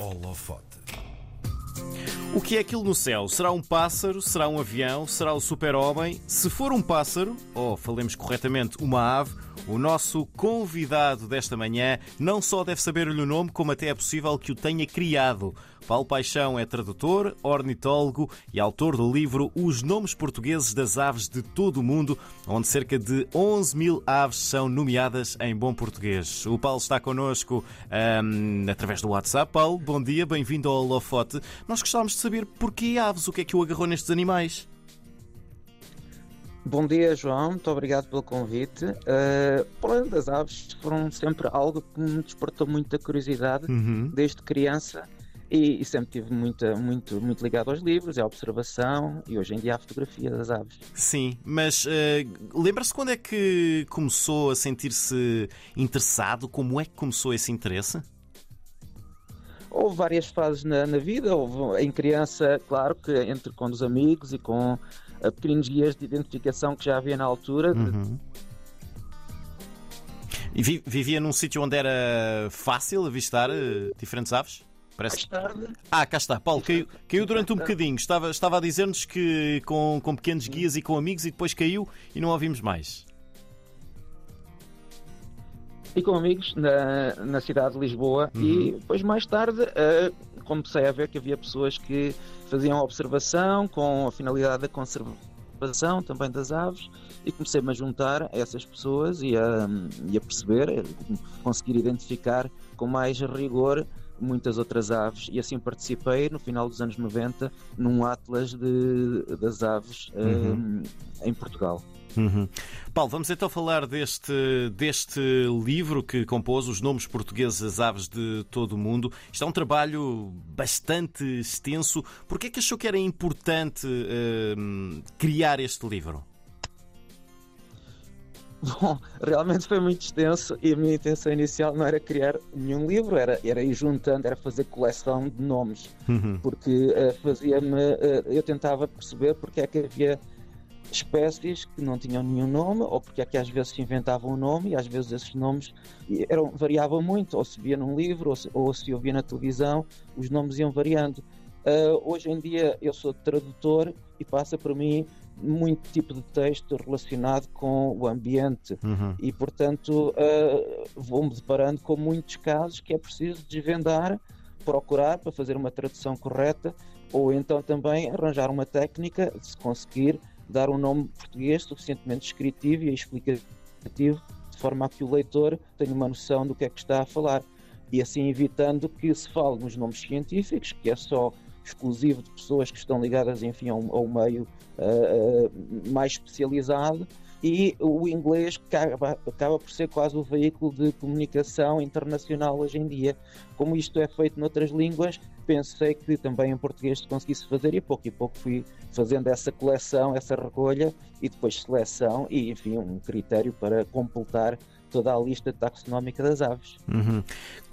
holofote. O que é aquilo no céu? Será um pássaro? Será um avião? Será o super-homem? Se for um pássaro, ou falemos corretamente, uma ave, o nosso convidado desta manhã não só deve saber-lhe o nome, como até é possível que o tenha criado. Paulo Paixão é tradutor, ornitólogo e autor do livro Os Nomes Portugueses das Aves de Todo o Mundo, onde cerca de 11 mil aves são nomeadas em bom português. O Paulo está connosco hum, através do WhatsApp. Paulo, bom dia, bem-vindo ao Holofote. Nós gostávamos de saber porquê aves, o que é que o agarrou nestes animais? Bom dia, João. Muito obrigado pelo convite. Uh, além das aves, foram sempre algo que me despertou muita curiosidade Uhum. desde criança e, e sempre tive muita, muito, muito ligado aos livros, à observação e hoje em dia à fotografia das aves. Sim, mas eh, lembra-se quando é que começou a sentir-se interessado? Como é que começou esse interesse? Houve várias fases na, na vida. Houve em criança, claro, que entre com os amigos e com uh, pequenos guias de identificação que já havia na altura. Uhum. E vi- vivia num sítio onde era fácil avistar eh, diferentes aves? Parece... Mais tarde, Ah, cá está. Paulo, caiu, caiu durante um bocadinho. Estava, estava a dizer-nos que com, com pequenos guias e com amigos e depois caiu e não ouvimos mais. E com amigos na, na cidade de Lisboa e depois mais tarde eh, comecei a ver que havia pessoas que faziam observação com a finalidade da conservação também das aves e comecei-me a juntar a essas pessoas e a, e a perceber, eh, conseguir identificar com mais rigor muitas outras aves e assim participei no final dos anos 90 num atlas de, das aves eh, em Portugal. Uhum. Paulo, vamos então falar deste, deste livro que compôs Os Nomes Portugueses das Aves de Todo o Mundo. Isto é um trabalho bastante extenso. Porquê é que achou que era importante hum, criar este livro? Bom, realmente foi muito extenso e a minha intenção inicial não era criar nenhum livro, era, era ir juntando, era fazer coleção de nomes, Uhum. porque eh, fazia-me. eh, eu tentava perceber porque é que havia espécies que não tinham nenhum nome, ou porque é que às vezes se inventavam um nome e às vezes esses nomes eram, variavam muito, ou se via num livro ou se, ou se ouvia na televisão, os nomes iam variando. Ah, hoje em dia eu sou tradutor e passa para mim muito tipo de texto relacionado com o ambiente Uhum. e portanto ah, vou-me deparando com muitos casos que é preciso desvendar, procurar para fazer uma tradução correta ou então também arranjar uma técnica de se conseguir dar um nome português suficientemente descritivo e explicativo de forma a que o leitor tenha uma noção do que é que está a falar e assim evitando que se fale nos nomes científicos, que é só exclusivo de pessoas que estão ligadas enfim, a um, meio ah, mais especializado e o inglês acaba, acaba por ser quase o veículo de comunicação internacional hoje em dia. Como isto é feito noutras línguas, pensei que também em português se conseguisse fazer e pouco e pouco fui fazendo essa coleção, essa recolha e depois seleção e enfim um critério para completar toda a lista taxonómica das aves. Uhum.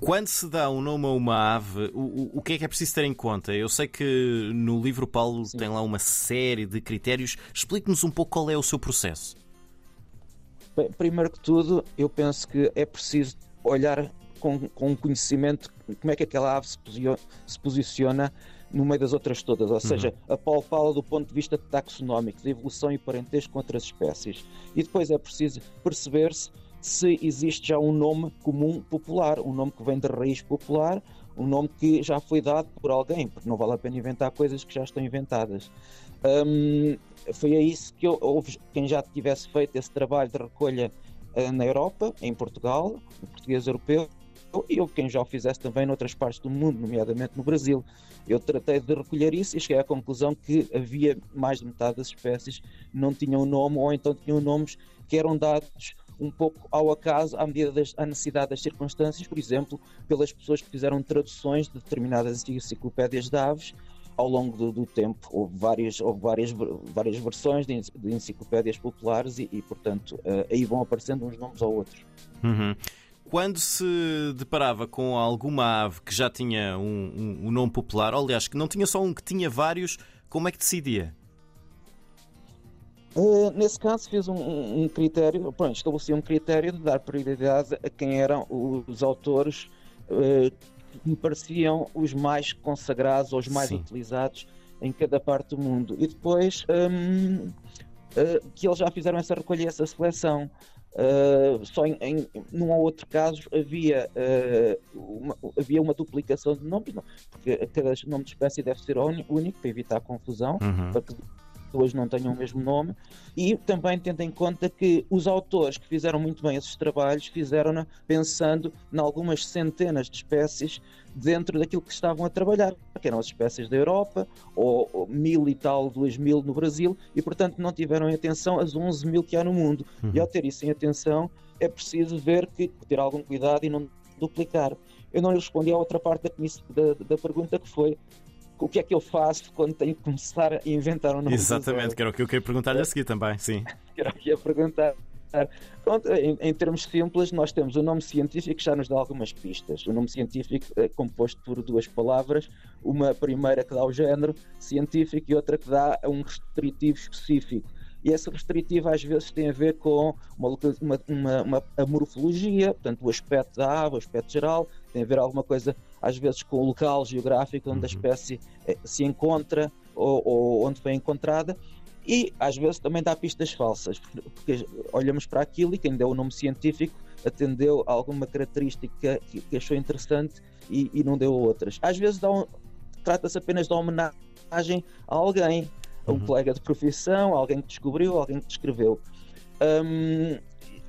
Quando se dá um nome a uma ave, o, o- que é que é preciso ter em conta? Eu sei que no livro Paulo Sim. tem lá uma série de critérios. Explique-nos um pouco qual é o seu processo. Bem, primeiro que tudo, eu penso que é preciso olhar com, com conhecimento como é que aquela ave se, posio- se posiciona no meio das outras todas, ou seja, a palpá-la do ponto de vista taxonómico, de evolução e parentesco com outras espécies. E depois é preciso perceber-se se existe já um nome comum popular, um nome que vem da raiz popular, um nome que já foi dado por alguém, porque não vale a pena inventar coisas que já estão inventadas. Hum, foi a isso que eu, houve quem já tivesse feito esse trabalho de recolha eh, na Europa, em Portugal, no português europeu, e houve quem já o fizesse também noutras partes do mundo, nomeadamente no Brasil. Eu tratei de recolher isso e cheguei à conclusão que havia mais de metade das espécies não tinham nome ou então tinham nomes que eram dados um pouco ao acaso, à medida das à necessidade das circunstâncias, por exemplo, pelas pessoas que fizeram traduções de determinadas enciclopédias de aves ao longo do, do tempo. Houve várias, houve várias, várias versões de, de enciclopédias populares e, e, portanto, eh, aí vão aparecendo uns nomes ou outros. Uhum. Quando se deparava com alguma ave que já tinha um, um- um nome popular, ou, aliás, que não tinha só um, que tinha vários, como é que decidia? Uh, nesse caso, fiz um, um- um critério, pronto, estabeleci um critério de dar prioridade a quem eram os autores uh, me pareciam os mais consagrados ou os mais Sim. utilizados em cada parte do mundo. E depois hum, uh, que eles já fizeram essa recolha, essa seleção. Só em, em num ou outro caso havia, uma, havia uma duplicação de nomes, não, porque cada nome de espécie deve ser único para evitar confusão, Uhum. para que duas não tenham o mesmo nome, e também tendo em conta que os autores que fizeram muito bem esses trabalhos fizeram pensando em algumas centenas de espécies dentro daquilo que estavam a trabalhar, que eram as espécies da Europa, ou, ou mil e tal, duas mil no Brasil, e portanto não tiveram em atenção as 11 mil que há no mundo. Uhum. E ao ter isso em atenção, é preciso ver que ter algum cuidado e não duplicar. Eu não lhe respondi à outra parte da, da, da pergunta que foi o que é que eu faço quando tenho que começar a inventar um nome Exatamente, que era o que eu queria perguntar-lhe a seguir também, sim. que era o que ia perguntar. Pronto, em, em, termos simples, nós temos o nome científico que já nos dá algumas pistas. O nome científico é composto por duas palavras, uma primeira que dá o género científico e outra que dá um restritivo específico. E esse restritivo às vezes tem a ver com uma, uma, uma, a morfologia, portanto, o aspecto da ave, o aspecto geral, tem a ver alguma coisa, às vezes, com o local geográfico onde uhum. a espécie se encontra ou, ou onde foi encontrada. E às vezes também dá pistas falsas, porque olhamos para aquilo e quem deu o nome científico atendeu a alguma característica que, que achou interessante e, e, não deu outras. Às vezes um, trata-se apenas de uma homenagem a alguém, um uhum. colega de profissão, alguém que descobriu, alguém que descreveu. Um,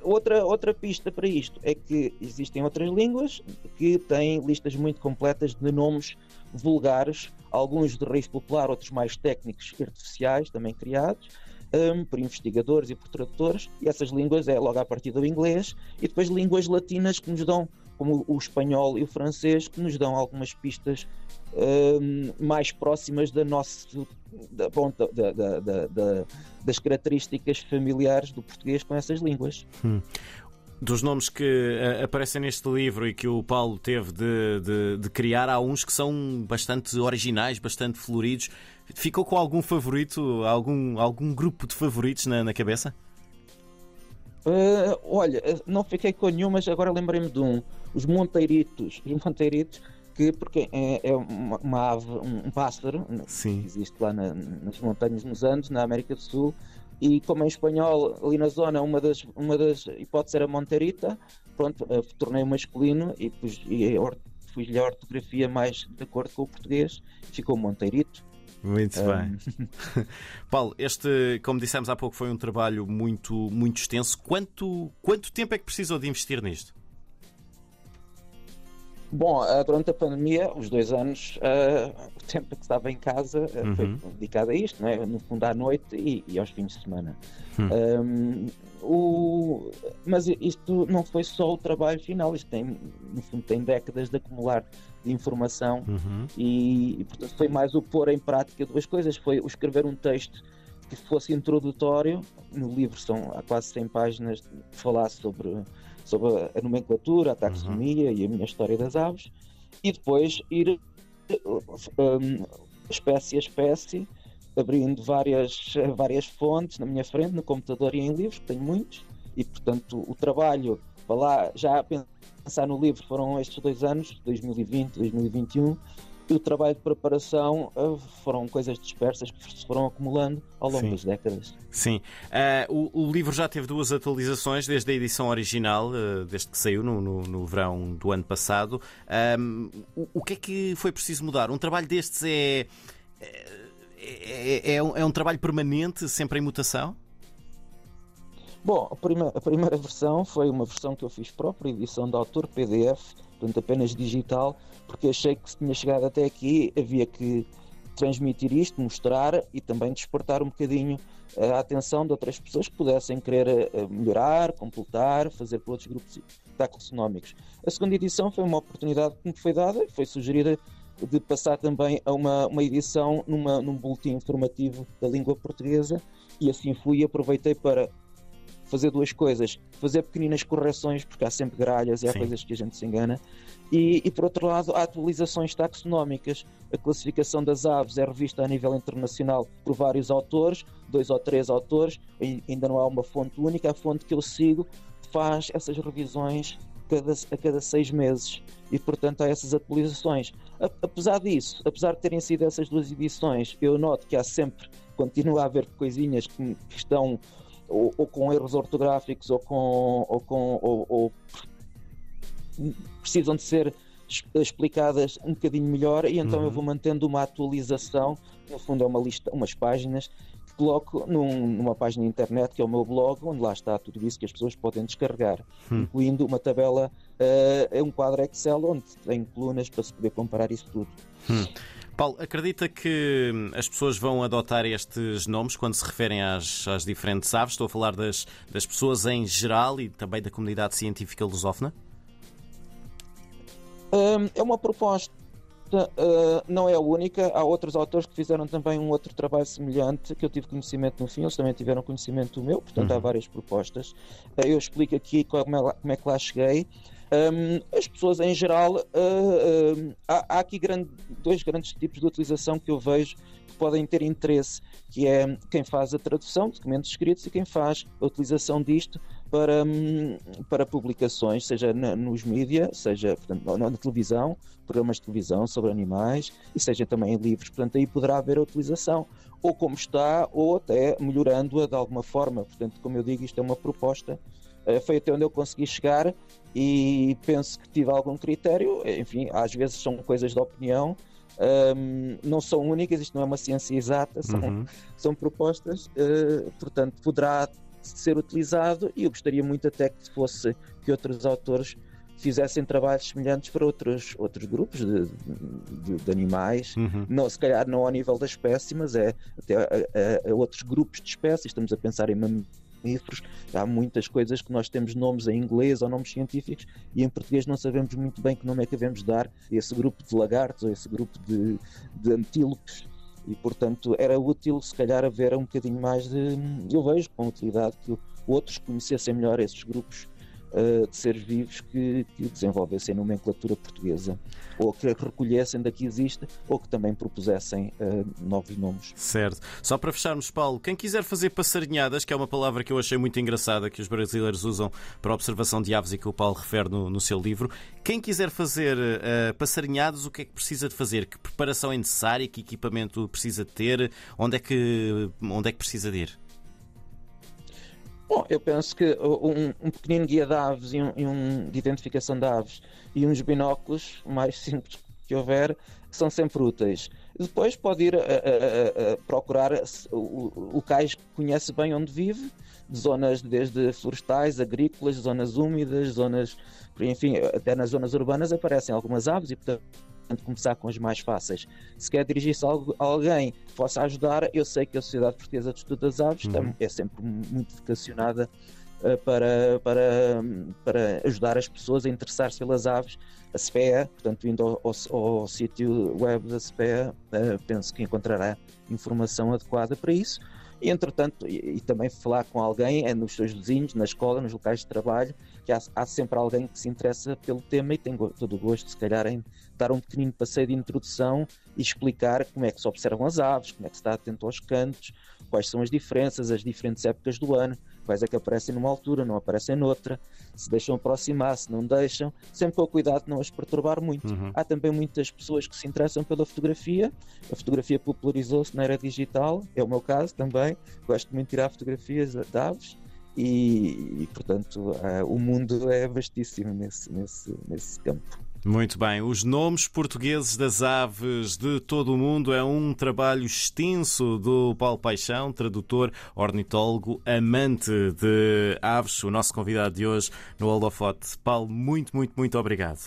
outra, outra pista para isto é que existem outras línguas que têm listas muito completas de nomes vulgares, alguns de raiz popular, outros mais técnicos e artificiais, também criados, um, por investigadores e por tradutores, e essas línguas é logo a partir do inglês, e depois línguas latinas que nos dão, como o espanhol e o francês, que nos dão algumas pistas um, mais próximas da nossa, da, bom, da, da, da, das características familiares do português com essas línguas. Hum. Dos nomes que uh, aparecem neste livro e que o Paulo teve de, de, de, criar, há uns que são bastante originais, bastante floridos. Ficou com algum favorito, algum, algum grupo de favoritos na, na cabeça? Uh, olha, não fiquei com nenhum, mas agora lembrei-me de um. Os Monteiritos. Os Monteiritos, que porque é, é uma, uma, ave, um, pássaro Sim. que existe lá na, nas montanhas nos Andes, na América do Sul, e como em espanhol, ali na zona, uma das, uma das hipóteses era Monterita, pronto, uh, tornei masculino e, pus, e fiz-lhe a ortografia mais de acordo com o português, ficou Monteirito. Muito um... bem. Paulo, este, como dissemos há pouco, foi um trabalho muito, muito extenso. Quanto, quanto tempo é que precisou de investir nisto? Bom, durante a pandemia, os dois anos, uh, o tempo que estava em casa uh, uhum. foi dedicado a isto, não é? no fundo à noite e, e aos fins de semana. Uhum. Um, o... Mas isto não foi só o trabalho final, isto tem, no fundo, tem décadas de acumular de informação uhum. e, e, portanto, foi mais o pôr em prática duas coisas: foi o escrever um texto que fosse introdutório. No livro são há quase 100 páginas falasse sobre sobre a nomenclatura, a taxonomia uhum. e a minha história das aves, e depois ir um, espécie a espécie, abrindo várias, várias fontes na minha frente, no computador e em livros, tenho muitos, e portanto o trabalho para lá, já a pensar no livro, foram estes dois anos, 2020, 2021, e o trabalho de preparação uh, foram coisas dispersas que se foram acumulando ao longo Sim. das décadas. Sim. Uh, o, o, livro já teve duas atualizações, desde a edição original, uh, desde que saiu no, no, no, verão do ano passado. Um, o, o, que é que foi preciso mudar? Um trabalho destes é. É, é, é um trabalho permanente, sempre em mutação? Bom, a primeira, a primeira versão foi uma versão que eu fiz própria, edição de autor, PDF, portanto apenas digital, porque achei que se tinha chegado até aqui havia que transmitir isto, mostrar e também despertar um bocadinho a atenção de outras pessoas que pudessem querer melhorar, completar, fazer para outros grupos taxonómicos. A segunda edição foi uma oportunidade que me foi dada, foi sugerida de passar também a uma, uma edição numa, num boletim informativo da língua portuguesa e assim fui e aproveitei para fazer duas coisas: fazer pequeninas correções, porque há sempre gralhas e há Sim. coisas que a gente se engana, e, e, por outro lado, há atualizações taxonómicas. A classificação das aves é revista a nível internacional por vários autores, dois ou três autores, ainda não há uma fonte única. A fonte que eu sigo faz essas revisões cada, a cada seis meses e, portanto, há essas atualizações. Apesar disso, apesar de terem sido essas duas edições, eu noto que há sempre, continua a haver coisinhas que, que estão ou, ou, com erros ortográficos ou com. Ou com ou, ou precisam de ser explicadas um bocadinho melhor e então uhum. eu vou mantendo uma atualização, no fundo é uma lista, umas páginas que coloco num, numa página de internet que é o meu blog, onde lá está tudo isso que as pessoas podem descarregar, uhum. incluindo uma tabela, uh, um quadro Excel onde tem colunas para se poder comparar isso tudo. Uhum. Paulo, acredita que as pessoas vão adotar estes nomes quando se referem às, às diferentes aves? Estou a falar das, das pessoas em geral e também da comunidade científica lusófona? é uma proposta, uh, não é a única. Há outros autores que fizeram também um outro trabalho semelhante, que eu tive conhecimento no fim, eles também tiveram conhecimento do meu, portanto uhum. há várias propostas. Uh, eu explico aqui como é, como é que lá cheguei. Um, as pessoas em geral, uh, uh, há, há, aqui grande, dois grandes tipos de utilização que eu vejo que podem ter interesse, que é quem faz a tradução de documentos escritos e quem faz a utilização disto para, um, para publicações, seja na, nos mídias, seja portanto, na, na, televisão, programas de televisão sobre animais, e seja também em livros. Portanto, aí poderá haver a utilização, ou como está, ou até melhorando-a de alguma forma. Portanto, como eu digo, isto é uma proposta foi até onde eu consegui chegar e penso que tive algum critério. Enfim, às vezes são coisas de opinião, um, não são únicas, isto não é uma ciência exata, são, uhum. são propostas, uh, portanto, poderá ser utilizado e eu gostaria muito até que fosse que outros autores fizessem trabalhos semelhantes para outros, outros grupos de, de, de animais, uhum. não, se calhar não ao nível da espécie, mas é até a, a, a outros grupos de espécies, estamos a pensar em mamíferos, há muitas coisas que nós temos nomes em inglês ou nomes científicos e em português não sabemos muito bem que nome é que devemos dar a esse grupo de lagartos ou esse grupo de, de antílopes. E portanto era útil se calhar haver um bocadinho mais de eu vejo com utilidade que outros conhecessem melhor esses grupos uh, de seres vivos que, que desenvolvessem nomenclatura portuguesa ou que recolhessem da que existe ou que também propusessem uh, novos nomes. Certo. Só para fecharmos, Paulo, quem quiser fazer passarinhadas, que é uma palavra que eu achei muito engraçada, que os brasileiros usam para observação de aves e que o Paulo refere no, no seu livro, quem quiser fazer uh, passarinhadas, o que é que precisa de fazer? Que preparação é necessária? Que equipamento precisa ter? Onde é que, onde é que precisa de ir? Bom, eu penso que um, um pequenino guia de aves e um, e um, de identificação de aves e uns binóculos, mais simples que houver, são sempre úteis. Depois pode ir a, a, a procurar locais que conhece bem onde vive, zonas desde florestais, agrícolas, zonas úmidas, zonas, enfim, até nas zonas urbanas aparecem algumas aves e portanto começar com as mais fáceis. Se quer dirigir-se a alguém que possa ajudar, eu sei que a Sociedade Portuguesa de Estudo das Aves uhum. é sempre muito vocacionada para, para, para ajudar as pessoas a interessar-se pelas aves. A SPEA, portanto, indo ao, ao, ao sítio web da SPEA, uh, penso que encontrará informação adequada para isso. E, entretanto, e, e, também falar com alguém é nos seus vizinhos, na escola, nos locais de trabalho, que há, há, sempre alguém que se interessa pelo tema e tem todo o gosto, se calhar, em dar um pequenino passeio de introdução e explicar como é que se observam as aves, como é que se está atento aos cantos, quais são as diferenças, as diferentes épocas do ano, quais é que aparecem numa altura, não aparecem noutra, se deixam aproximar, se não deixam, sempre com o cuidado de não as perturbar muito. Uhum. Há também muitas pessoas que se interessam pela fotografia, a fotografia popularizou-se na era digital, é o meu caso também, gosto muito de tirar fotografias de aves e, e portanto, uh, o mundo é vastíssimo nesse, nesse, nesse campo. Muito bem, os nomes portugueses das aves de todo o mundo é um trabalho extenso do Paulo Paixão, tradutor, ornitólogo, amante de aves, o nosso convidado de hoje no Holofote. Paulo, muito, muito, muito obrigado.